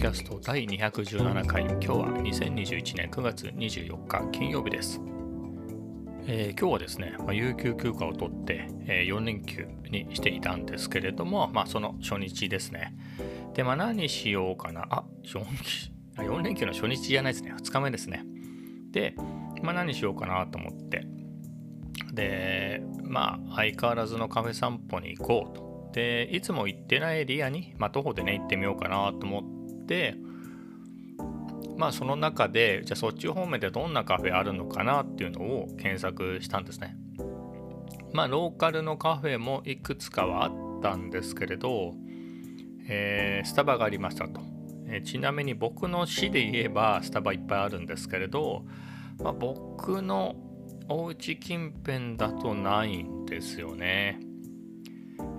キャスト第217回。今日は2021年9月24日金曜日です、えー、今日はですね、まあ、有給休暇を取って、えー、4連休にしていたんですけれども、まあ、その初日ですね。でまあ何しようかな。あ 4, 4連休の初日じゃないですね。2日目ですね。で、まあ、何しようかなと思って。でまあ相変わらずのカフェ散歩に行こうと。でいつも行ってないエリアに、まあ、徒歩でね行ってみようかなと思ってまあその中でじゃあそっち方面でどんなカフェあるのかなっていうのを検索したんですね。まあローカルのカフェもいくつかはあったんですけれど、えー、スタバがありましたと、えー、ちなみに僕の市で言えばスタバいっぱいあるんですけれど、まあ、僕のお家近辺だとないんですよね。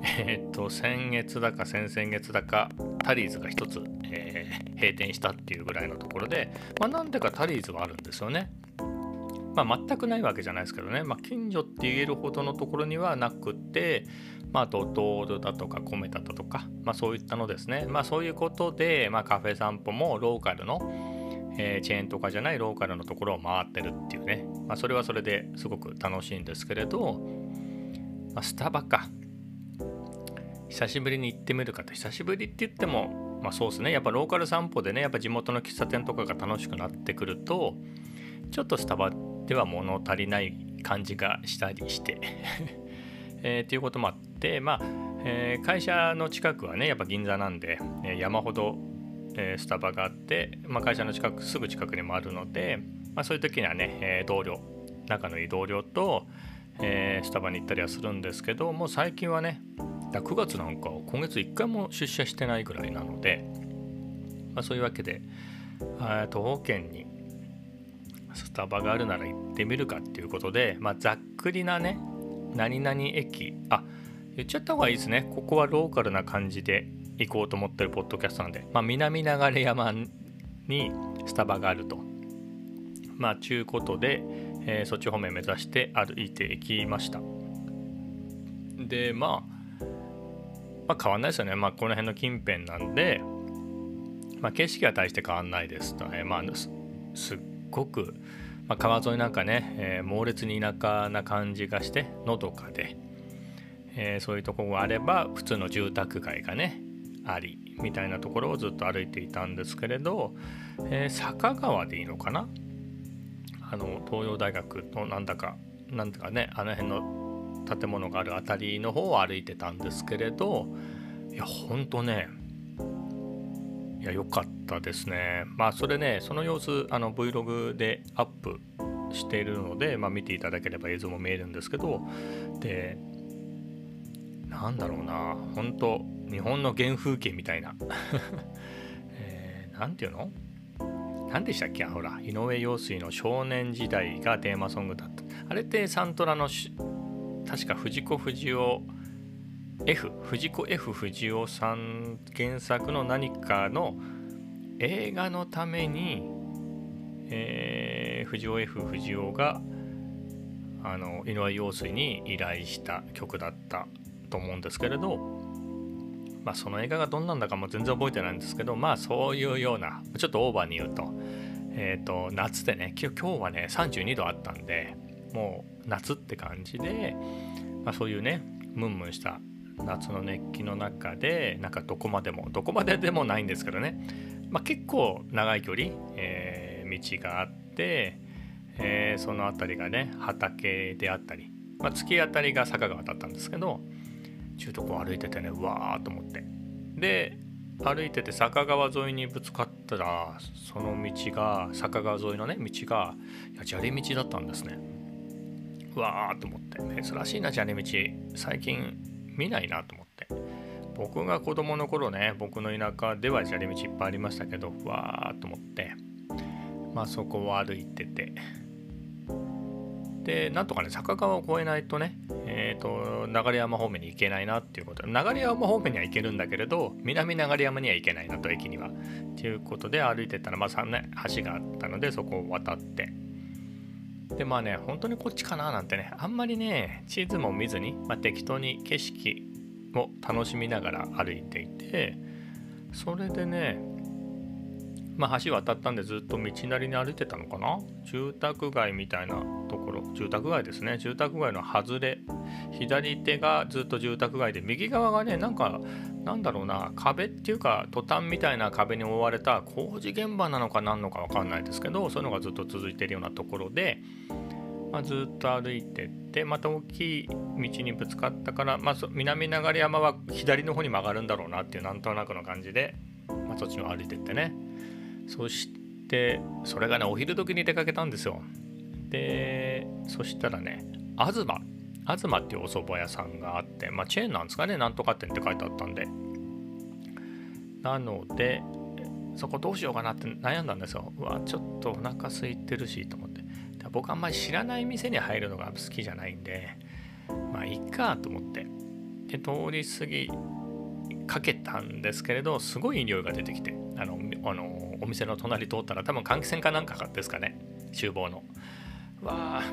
えー、っと、先月だか先々月だか、タリーズが1つ、えー、閉店したっていうぐらいのところで、まあ、なんでかタリーズはあるんですよね。まあ、全くないわけじゃないですけどね、まあ、近所って言えるほどのところにはなくて、まあ、ドトールだとかコメダだとか、まあ、そういったのですね。まあ、そういうことで、まあ、カフェ散歩もローカルの、えー、チェーンとかじゃないローカルのところを回ってるっていうね、まあ、それはそれですごく楽しいんですけれど、まあ、スタバか。久しぶりに行ってみるかと。久しぶりって言ってもまあそうですね。やっぱローカル散歩でねやっぱ地元の喫茶店とかが楽しくなってくるとちょっとスタバでは物足りない感じがしたりして えー、っていうこともあってまあ、えー、会社の近くはねやっぱ銀座なんで、えー、山ほど、えスタバがあって、まあ、会社の近くすぐ近くにもあるので、まあ、そういう時にはね、え同僚仲のいい同僚と、えスタバに行ったりはするんですけどもう最近はねだ9月なんか今月1回も出社してないぐらいなので、まあ、そういうわけで東方圏にスタバがあるなら行ってみるかっていうことで、まあ、ざっくりなね何々駅あ言っちゃった方がいいですね。ここはローカルな感じで行こうと思ってるポッドキャストなんで、まあ、南流山にスタバがあると。まあちゅうことで、えー、そっち方面目指して歩いていきました。でまあまあ、変わんないですよね。まあ、この辺の近辺なんで、まあ、景色は大して変わんないですとね、まあ、すっごく、まあ、川沿いなんかね、えー、猛烈に田舎な感じがしてのどかで、えー、そういうとこがあれば普通の住宅街がねありみたいなところをずっと歩いていたんですけれど、えー、坂川でいいのかな？あの東洋大学のなんだかなんだかねあの辺の建物がある辺りの方を歩いてたんですけれどいやほんとねいや良かったですね。まあそれねその様子あの Vlog でアップしているので、まあ、見ていただければ映像も見えるんですけどでなんだろうな本当日本の原風景みたいな。何、えー、て言うの？何でしたっけ？ほら井上陽水の少年時代がテーマソングだった。あれってサントラの確か藤子不二雄 F 藤子 F 不二雄さん原作の何かの映画のために、えー、藤尾 F 不二雄があの井上陽水に依頼した曲だったと思うんですけれど、まあ、その映画がどんなんだかも全然覚えてないんですけどまあそういうようなちょっとオーバーに言うと,、えーと、夏でね今日はね32度あったんでもう夏って感じで、まあ、そういうねムンムンした夏の熱気の中でなんかどこまでもどこまででもないんですけどね、まあ、結構長い距離、えー、道があって、えー、その辺りがね畑であったり、まあ、突き当たりが坂川だったんですけど中途こ歩いててねうわーと思って。で歩いてて坂川沿いにぶつかったらその道が坂川沿いのね道がいや砂利道だったんですね。わーと思って珍しいな砂利道最近見ないなと思って。僕が子供の頃ね僕の田舎では砂利道いっぱいありましたけどわーと思って。まあそこを歩いてて。でなんとかね坂川を越えないとねえっ、ー、と流山方面に行けないなっていうこと。流山方面には行けるんだけれど南流山には行けないなと駅には。っていうことで歩いてたらまあね橋があったのでそこを渡って。でまあね本当にこっちかななんてねあんまりね地図も見ずに、まあ、適当に景色を楽しみながら歩いていてそれでねまあ、橋渡ったんでずっと道なりに歩いてたのかな？住宅街みたいなところ。住宅街ですね。住宅街の外れ。左手がずっと住宅街で右側がねなんかなんだろうな壁っていうかトタンみたいな壁に覆われた工事現場なのか何のか分かんないですけどそういうのがずっと続いてるようなところで、まあ、ずっと歩いてってまた大きい道にぶつかったから、まあ、南流山は左の方に曲がるんだろうなっていうなんとなくの感じで、まあ、そっちの歩いてってね。そしてそれがねお昼時に出かけたんですよ。でそしたらね東東っていうお蕎麦屋さんがあって、まあ、チェーンなんですかね、なんとか店って書いてあったんで。なので、そこどうしようかなって悩んだんですよ。うわ、ちょっとお腹空いてるしと思って。僕あんまり知らない店に入るのが好きじゃないんで、まあいいかと思って。で、通り過ぎかけたんですけれど、すごい匂いが出てきて、あの、あのお店の隣通ったら多分換気扇かなんかですかね、厨房の。わあ、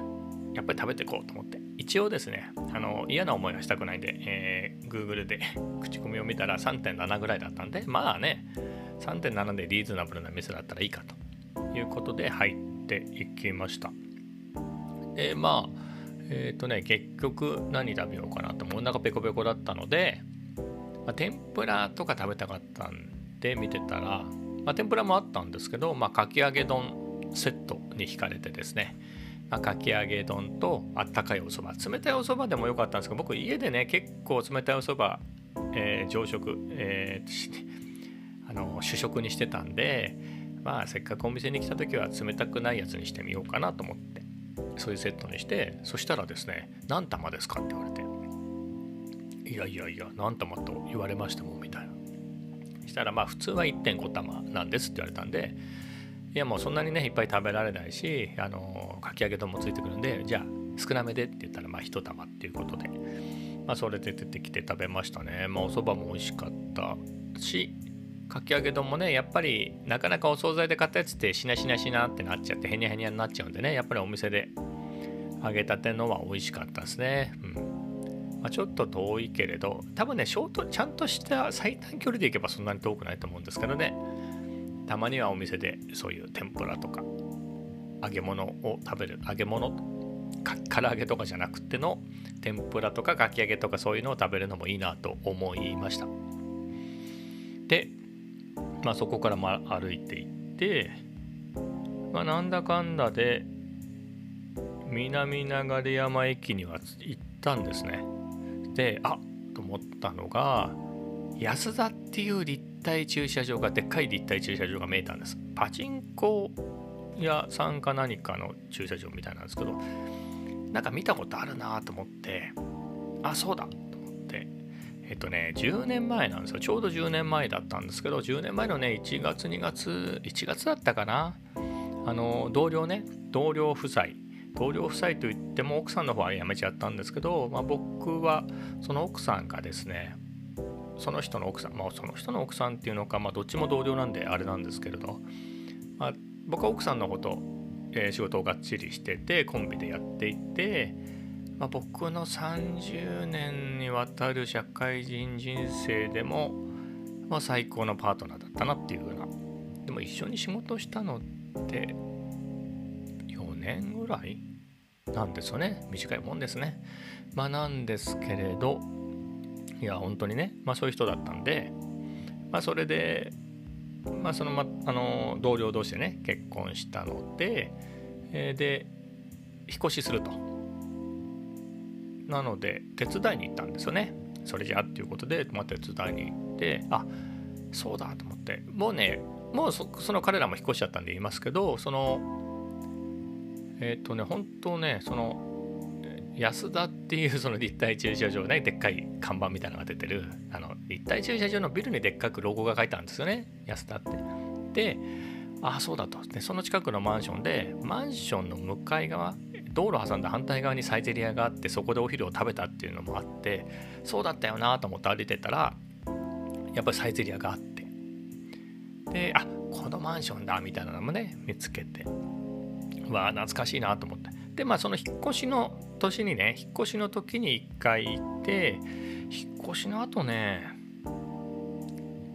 やっぱり食べていこうと思って。一応ですねあの嫌な思いはしたくないんで、えー、Google で 口コミを見たら3.7ぐらいだったんでまあね3.7でリーズナブルな店だったらいいかということで入っていきました。でまあえっ、ー、とね結局何食べようかなとお腹ペコペコだったので、まあ、天ぷらとか食べたかったんで見てたら、まあ、天ぷらもあったんですけど、まあ、かき揚げ丼セットに惹かれてですね、かき揚げ丼とあったかいお蕎麦。冷たいお蕎麦でもよかったんですけど僕家でね結構冷たいお蕎麦、えー、常食、えー、あの主食にしてたんでまあせっかくお店に来た時は冷たくないやつにしてみようかなと思ってそういうセットにしてそしたらですね何玉ですかって言われていやいやいや何玉と言われましたもみたいな。したらまあ普通は1.5玉なんですって言われたんでいやもうそんなにねいっぱい食べられないしあのかき揚げ丼もついてくるんでじゃあ少なめでって言ったらまあ1玉っていうことで、まあ、それで出てきて食べましたね。まあお蕎麦も美味しかったしかき揚げ丼もねやっぱりなかなかお惣菜で買ったやつってしなしなしなってなっちゃってへにゃへにゃになっちゃうんでねやっぱりお店で揚げたてのは美味しかったですね。うん。まあ、ちょっと遠いけれど多分ねショートちゃんとした最短距離で行けばそんなに遠くないと思うんですけどね。たまにはお店でそういう天ぷらとか揚げ物を食べる揚げ物か唐揚げとかじゃなくての天ぷらとかかき揚げとかそういうのを食べるのもいいなと思いました。で、まあ、そこからま歩いていって、まあ、なんだかんだで南流山駅には行ったんですね。であと思ったのが安田っていう立体駐車場がでっかい立体駐車場が見えたんです。パチンコ屋さんか何かの駐車場みたいなんですけどなんか見たことあるなと思ってあそうだと思って。えっとね10年前なんですよ。ちょうど10年前だったんですけど10年前のね1月2月1月だったかな。あの同僚ね同僚夫妻。同僚夫妻といっても奥さんの方は辞めちゃったんですけど、まあ、僕はその奥さんがですねその人の奥さん、まあ、その人の奥さんっていうのか、まあ、どっちも同僚なんであれなんですけれど、まあ、僕は奥さんのこと、えー、仕事をがっちりしててコンビでやっていて、まあ、僕の30年にわたる社会人人生でも、まあ、最高のパートナーだったなっていうふうなでも一緒に仕事したのって4年ぐらいなんですよね。短いもんですね。まあなんですけれどいや本当にね、まあ、そういう人だったんで、まあ、それで、まあ、その、ま、あの同僚同士でね結婚したので、えー、で引っ越しすると。なので手伝いに行ったんですよね。それじゃあっていうことで、まあ、手伝いに行ってあそうだと思って。もうねもうその彼らも引っ越しちゃったんで言いますけどそのえっ、ー、とね本当ねその安田っていうその立体駐車場ねでっかい看板みたいなのが出てるあの立体駐車場のビルにでっかくロゴが書いてあるんですよね。安田って。でああそうだと。でその近くのマンションでマンションの向かい側道路挟んだ反対側にサイゼリアがあってそこでお昼を食べたっていうのもあってそうだったよなと思って歩いてたらやっぱりサイゼリアがあって。であこのマンションだみたいなのもね見つけて。わあ懐かしいなと思って。でまあその引っ越しの年にね引っ越しの時に1回行って引っ越しの後ね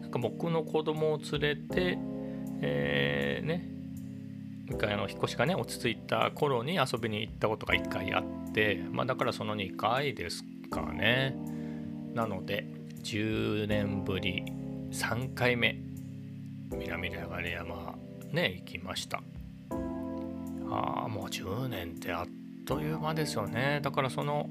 なんか僕の子供を連れて、えー、ね一回あの引っ越しがね落ち着いた頃に遊びに行ったことが1回あって、まあ、だからその2回ですかね。なので10年ぶり3回目南流山ね行きました。ああもう10年ってあっという間ですよね。だからその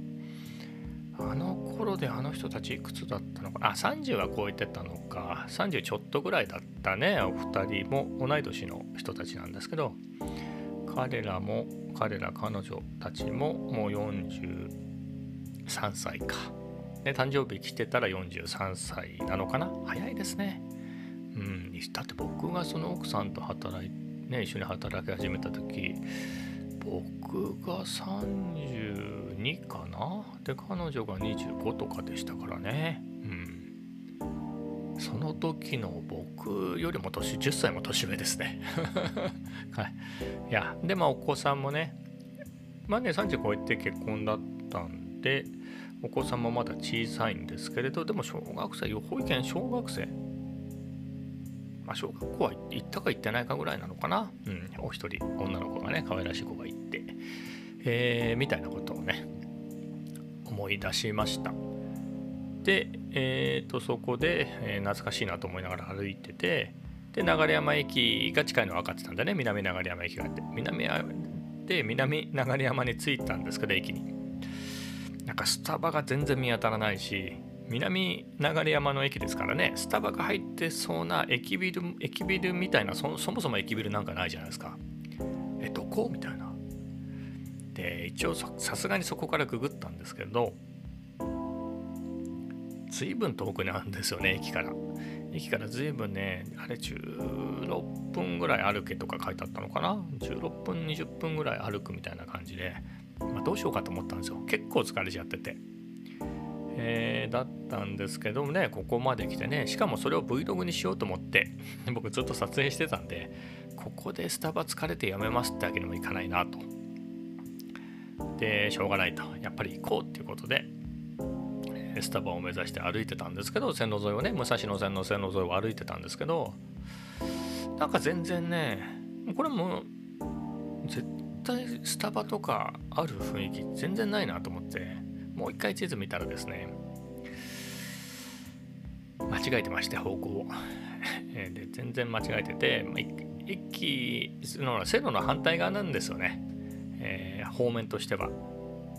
あの頃であの人たちいくつだったのか。あ30は超えてたのか。30ちょっとぐらいだったね。お二人も同い年の人たちなんですけど。彼らも彼ら彼女たちももう43歳か。で誕生日来てたら43歳なのかな。早いですね。うん。だって僕がその奥さんと働いね一緒に働き始めた時僕が32かな？で彼女が25とかでしたからね。うん。その時の僕よりも年10歳も年上ですね。はい。いやでまあお子さんもね。まあね30超えて結婚だったんでお子さんもまだ小さいんですけれどでも小学生保育園小学生まあ、小学校は行ったか行ってないかぐらいなのかな、うん、お一人女の子がね可愛らしい子がいて、えー、みたいなことをね思い出しました。で、えー、とそこで、えー、懐かしいなと思いながら歩いててで流山駅が近いの分かってたんだね。南流山駅があって。南で南流山に着いたんですけど駅に。なんかスタバが全然見当たらないし南流山の駅ですからねスタバが入ってそうな駅ビル駅ビルみたいなそもそも駅ビルなんかないじゃないですか。えどこ？みたいな。で一応さすがにそこからググったんですけど随分遠くにあるんですよね駅から。駅から随分ねあれ16分ぐらい歩けとか書いてあったのかな？16分20分ぐらい歩くみたいな感じで、まあ、どうしようかと思ったんですよ。結構疲れちゃってて。えー、だったんですけどもねここまで来てねしかもそれを Vlog にしようと思って 僕ずっと撮影してたんでここでスタバ疲れてやめますってわけにもいかないなと。でしょうがないと。やっぱり行こうっていうことでスタバを目指して歩いてたんですけど線路沿いをね武蔵野線の線路沿いを歩いてたんですけどなんか全然ねこれも絶対スタバとかある雰囲気全然ないなと思って。もう一回地図見たらですね間違えてまして方向を。で全然間違えてて駅の線路の反対側なんですよね、えー、方面としては。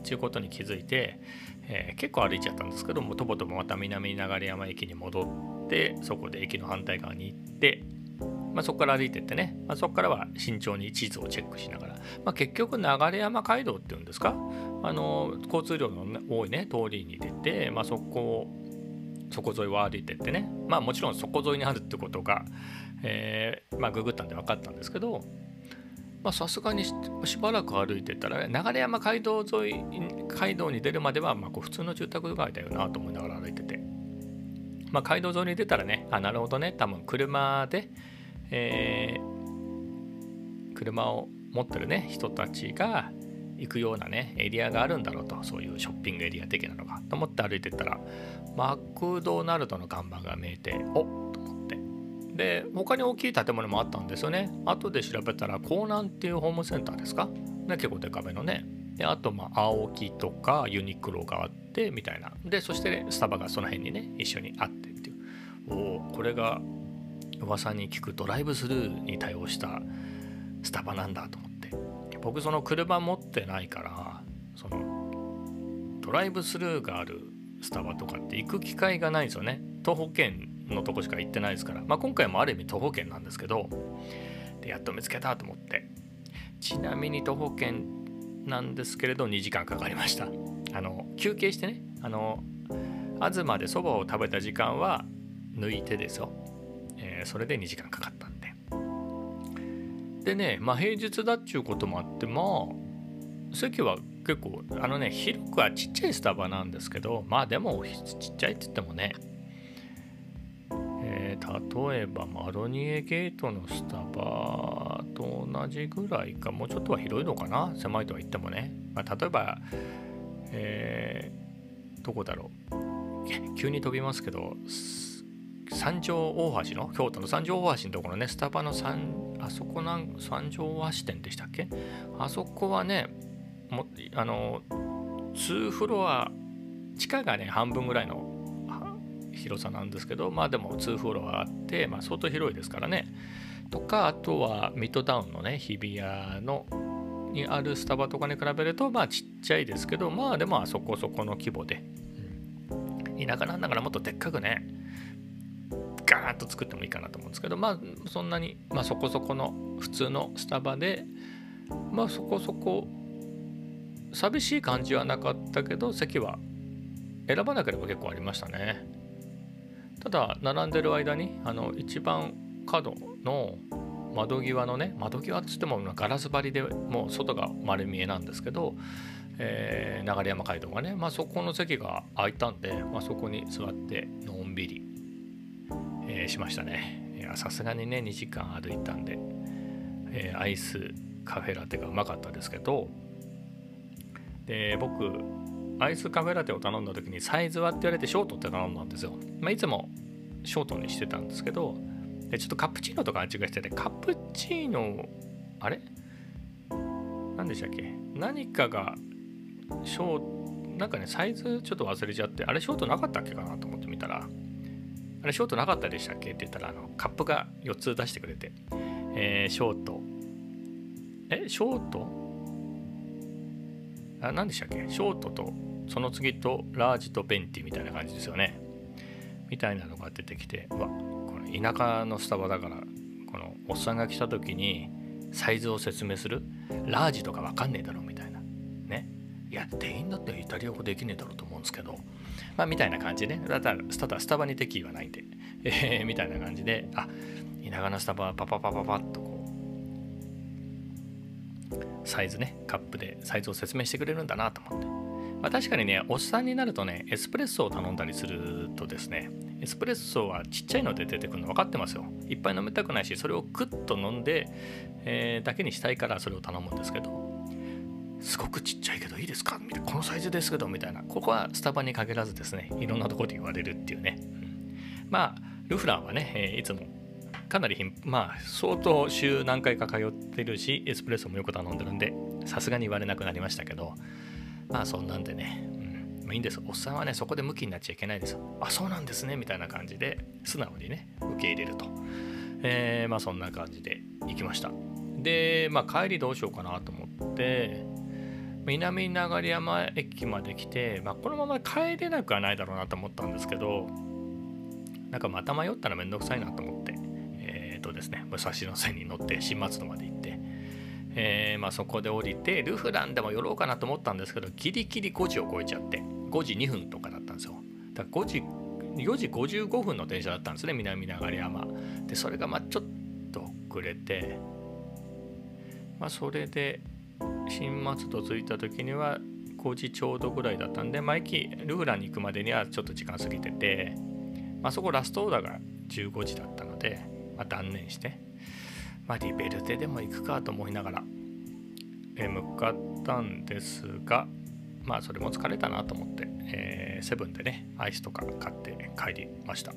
ということに気づいて、えー、結構歩いちゃったんですけどもとぼとぼまた南流山駅に戻ってそこで駅の反対側に行ってまあ、そこから歩いてってね、まあ、そこからは慎重に地図をチェックしながら、まあ、結局流山街道っていうんですか？あの交通量の多いね通りに出て、まあ、そこをそこ沿いを歩いてってね。まあもちろんそこ沿いにあるってことが、えー、まあググったんで分かったんですけど。さすがにしばらく歩いてたら、流山街道沿い街道に出るまではまこう普通の住宅街だよなと思いながら歩いてて、まあ、街道沿いに出たらねあなるほどね。多分車で、えー、車を持ってるね人たちが行くようなねエリアがあるんだろうとそういうショッピングエリア的なのが。と思って歩いてったらマクドナルドの看板が見えておっと思って。で他に大きい建物もあったんですよね。後で調べたら江南っていうホームセンターですか？ね結構デカめのね。であとまあ青木とかユニクロがあってみたいな。でそして、ね、スタバがその辺にね一緒にあってっていう。おおこれが噂に聞くドライブスルーに対応したスタバなんだと思って。僕その車持ってないからそのドライブスルーがあるスタバとかって行く機会がないんですよね。徒歩圏のとこしか行ってないですから、まあ、今回もある意味徒歩圏なんですけどでやっと見つけたと思って。ちなみに徒歩圏なんですけれど2時間かかりました。あの休憩してね。あの東でそばを食べた時間は抜いてですよ。ー、それで2時間かかったんで。でね、まあ平日だっちゅうこともあって、まあ、席は結構、あのね、広くはちっちゃいスタバなんですけど、まあでもちっちゃいって言ってもね、えー、例えばマロニエゲートのスタバと同じぐらいか、もうちょっとは広いのかな、狭いとは言ってもね。まあ、例えば、えー、どこだろう？急に飛びますけど、三条大橋の京都の三条大橋のところねスタバの三あそこなん三条大橋店でしたっけ？あそこはねもあの2フロア地下がね半分ぐらいの広さなんですけどまあでも2フロアあって、まあ、相当広いですからね。とかあとはミッドタウンのね日比谷のにあるスタバとかに比べるとまあちっちゃいですけどまあでもあそこそこの規模で、うん、田舎なんだからもっとでっかくねガーッと作ってもいいかなと思うんですけどまあそんなに、まあ、そこそこの普通のスタバでまあそこそこ寂しい感じはなかったけど席は選ばなければ結構ありましたね。ただ並んでる間にあの一番角の窓際のね窓際っつってもガラス張りでもう外が丸見えなんですけど、えー、流山街道がね、まあ、そこの席が空いたんで、まあ、そこに座ってのんびり、えー、しましたね。いやさすがにね2時間歩いたんで、えー、アイスカフェラテがうまかったですけどで僕アイスカフェラテを頼んだ時にサイズはって言われてショートって頼んだんですよ、まあ、いつもショートにしてたんですけどでちょっとカプチーノと勘違いしててカプチーノあれ？何でしたっけ？何かがショーなんかねサイズちょっと忘れちゃってあれショートなかったっけかなと思ってみたらあれショートなかったでしたっけ？って言ったらあのカップが4つ出してくれて、えー、ショート。えショート？あ何でしたっけ？ショートとその次とラージとベンティみたいな感じですよね。みたいなのが出てきてうわ田舎のスタバだからこのおっさんが来た時にサイズを説明する？ラージとか分かんねえだろみたいな。ね。いや店員だってイタリア語できねえだろうと思うんですけど。まあみたいな感じで、ね、だたらスタバに敵意はないんで、えー、みたいな感じであ田舎のスタバはパパパパパッとこうサイズねカップでサイズを説明してくれるんだなと思ってまあ、確かにね、おっさんになるとね、エスプレッソを頼んだりするとですね、エスプレッソはちっちゃいので出てくるの分かってますよ。いっぱい飲みたくないし、それをクッと飲んで、えー、だけにしたいからそれを頼むんですけど、すごくちっちゃいけどいいですか？みたいな、このサイズですけど、みたいな。ここはスタバに限らずですね、いろんなところで言われるっていうね。うん、まあ、ルフランはね、えー、いつもかなりまあ相当週何回か通ってるしエスプレッソもよく頼んでるんでさすがに言われなくなりましたけどまあそんなんでね、うんまあ、いいんです。おっさんはね、そこでムキになっちゃいけないです。あ、そうなんですね、みたいな感じで、素直にね、受け入れると。えー、まあそんな感じで行きました。で、まあ帰りどうしようかなと思って、南流山駅まで来て、まあ、このまま帰れなくはないだろうなと思ったんですけど、なんかまた迷ったらめんどくさいなと思って、えっ、ー、とですね、武蔵野線に乗って新松戸まで行って、えー、まあ、そこで降りてルフランでも寄ろうかなと思ったんですけどギリギリ5時を超えちゃって5時2分とかだったんですよ。だから5時4時55分の電車だったんですね南流山。でそれがまあちょっと遅れてまあそれで新松戸着いた時には5時ちょうどぐらいだったんで、まあ、駅ルフランに行くまでにはちょっと時間過ぎてて、まあ、そこラストオーダーが15時だったので、まあ、断念してまあ、リベルテでも行くかと思いながら、え向かったんですが、まあそれも疲れたなと思って、えー、セブンでね、アイスとか買って帰りました。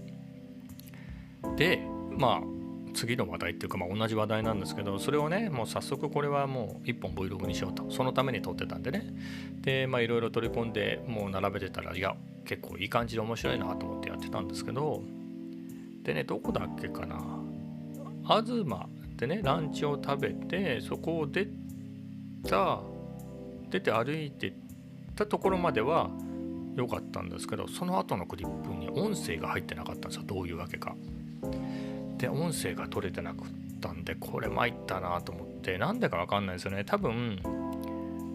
で、まあ次の話題っていうか、まあ、同じ話題なんですけど、それをね、もう早速これはもう一本 Vlog にしようと、そのために撮ってたんでね。で、まあいろいろ取り込んで、もう並べてたら、いや、結構いい感じで面白いなと思ってやってたんですけど、でね、どこだっけかな。東ってねランチを食べてそこを出た出て歩いてたところまでは良かったんですけどその後のクリップに音声が入ってなかったんですよどういうわけか。で音声が取れてなかったんでこれ参ったなと思ってなんでか分かんないですよね。多分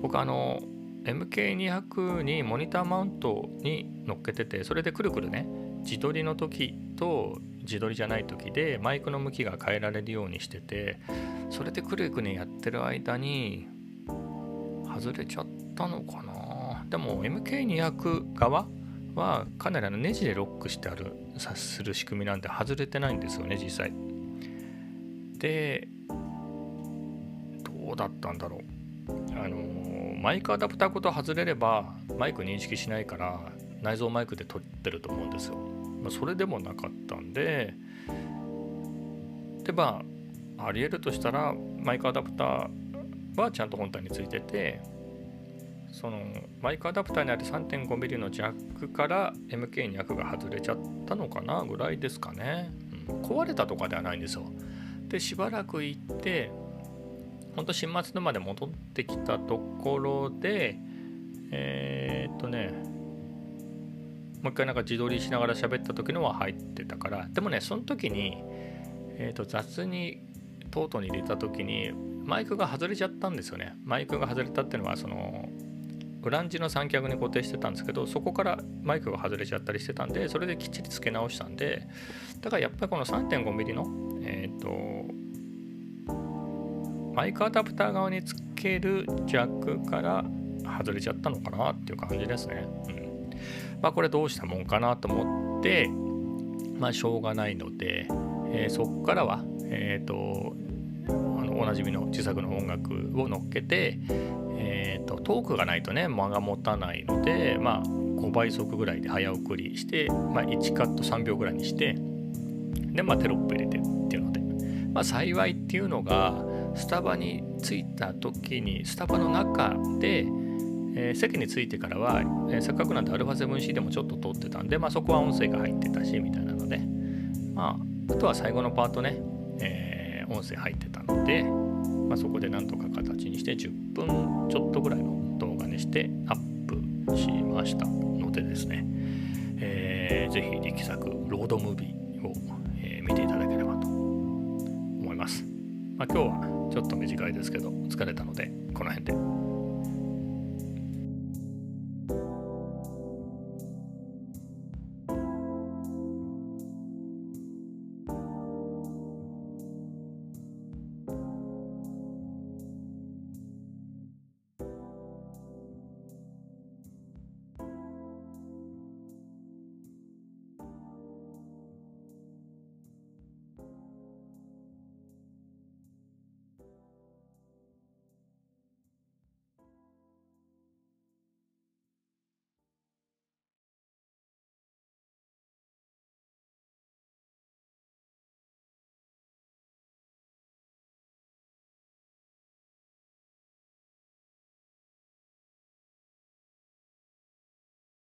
僕あの MK200 にモニターマウントに乗っけててそれでくるくるね自撮りの時と自撮りじゃない時でマイクの向きが変えられるようにしててそれでくるくるやってる間に外れちゃったのかな。でも MK200 側はかなりのネジでロックしてある察する仕組みなんで外れてないんですよね実際。でどうだったんだろう。あのマイクアダプターごと外れればマイク認識しないから内蔵マイクで撮ってると思うんですよ。まあ、それでもなかったんででまあありえるとしたらマイクアダプターはちゃんと本体についててそのマイクアダプターにある 3.5mm のジャックから MK200 が外れちゃったのかなぐらいですかね、うん、壊れたとかではないんですよ。でしばらく行ってほんと新松沼で戻ってきたところでえー、っとねもう一回なんか自撮りしながら喋った時のは入ってたから。でもねその時に、えー、と雑にトートに入れた時にマイクが外れちゃったんですよね。マイクが外れたっていうのはそのグランジの三脚に固定してたんですけどそこからマイクが外れちゃったりしてたんでそれできっちり付け直したんでだからやっぱりこの 3.5mm のえっ、ー、とマイクアダプター側につけるジャックから外れちゃったのかなっていう感じですね。うん、まあこれどうしたもんかなと思ってまあしょうがないので、えー、そこからはえっ、ー、とあのおなじみの自作の音楽を乗っけて、と、トークがないとね間が持たないのでまあ5倍速ぐらいで早送りして、まあ、1カット3秒ぐらいにしてでまあテロップ入れてっていうので。まあ幸いっていうのがスタバに着いた時にスタバの中で、えー、席に着いてからは、えー、せっかくなんで α7C でもちょっと通ってたんで、まあ、そこは音声が入ってたしみたいなので、まあ、あとは最後のパートね、えー、音声入ってたので、まあ、そこでなんとか形にして10分ちょっとぐらいの動画にしてアップしましたのでですね、えー、ぜひ力作ロードムービーを、えー、見ていただければと思います。まあ、今日はちょっと短いですけど疲れたのでこの辺で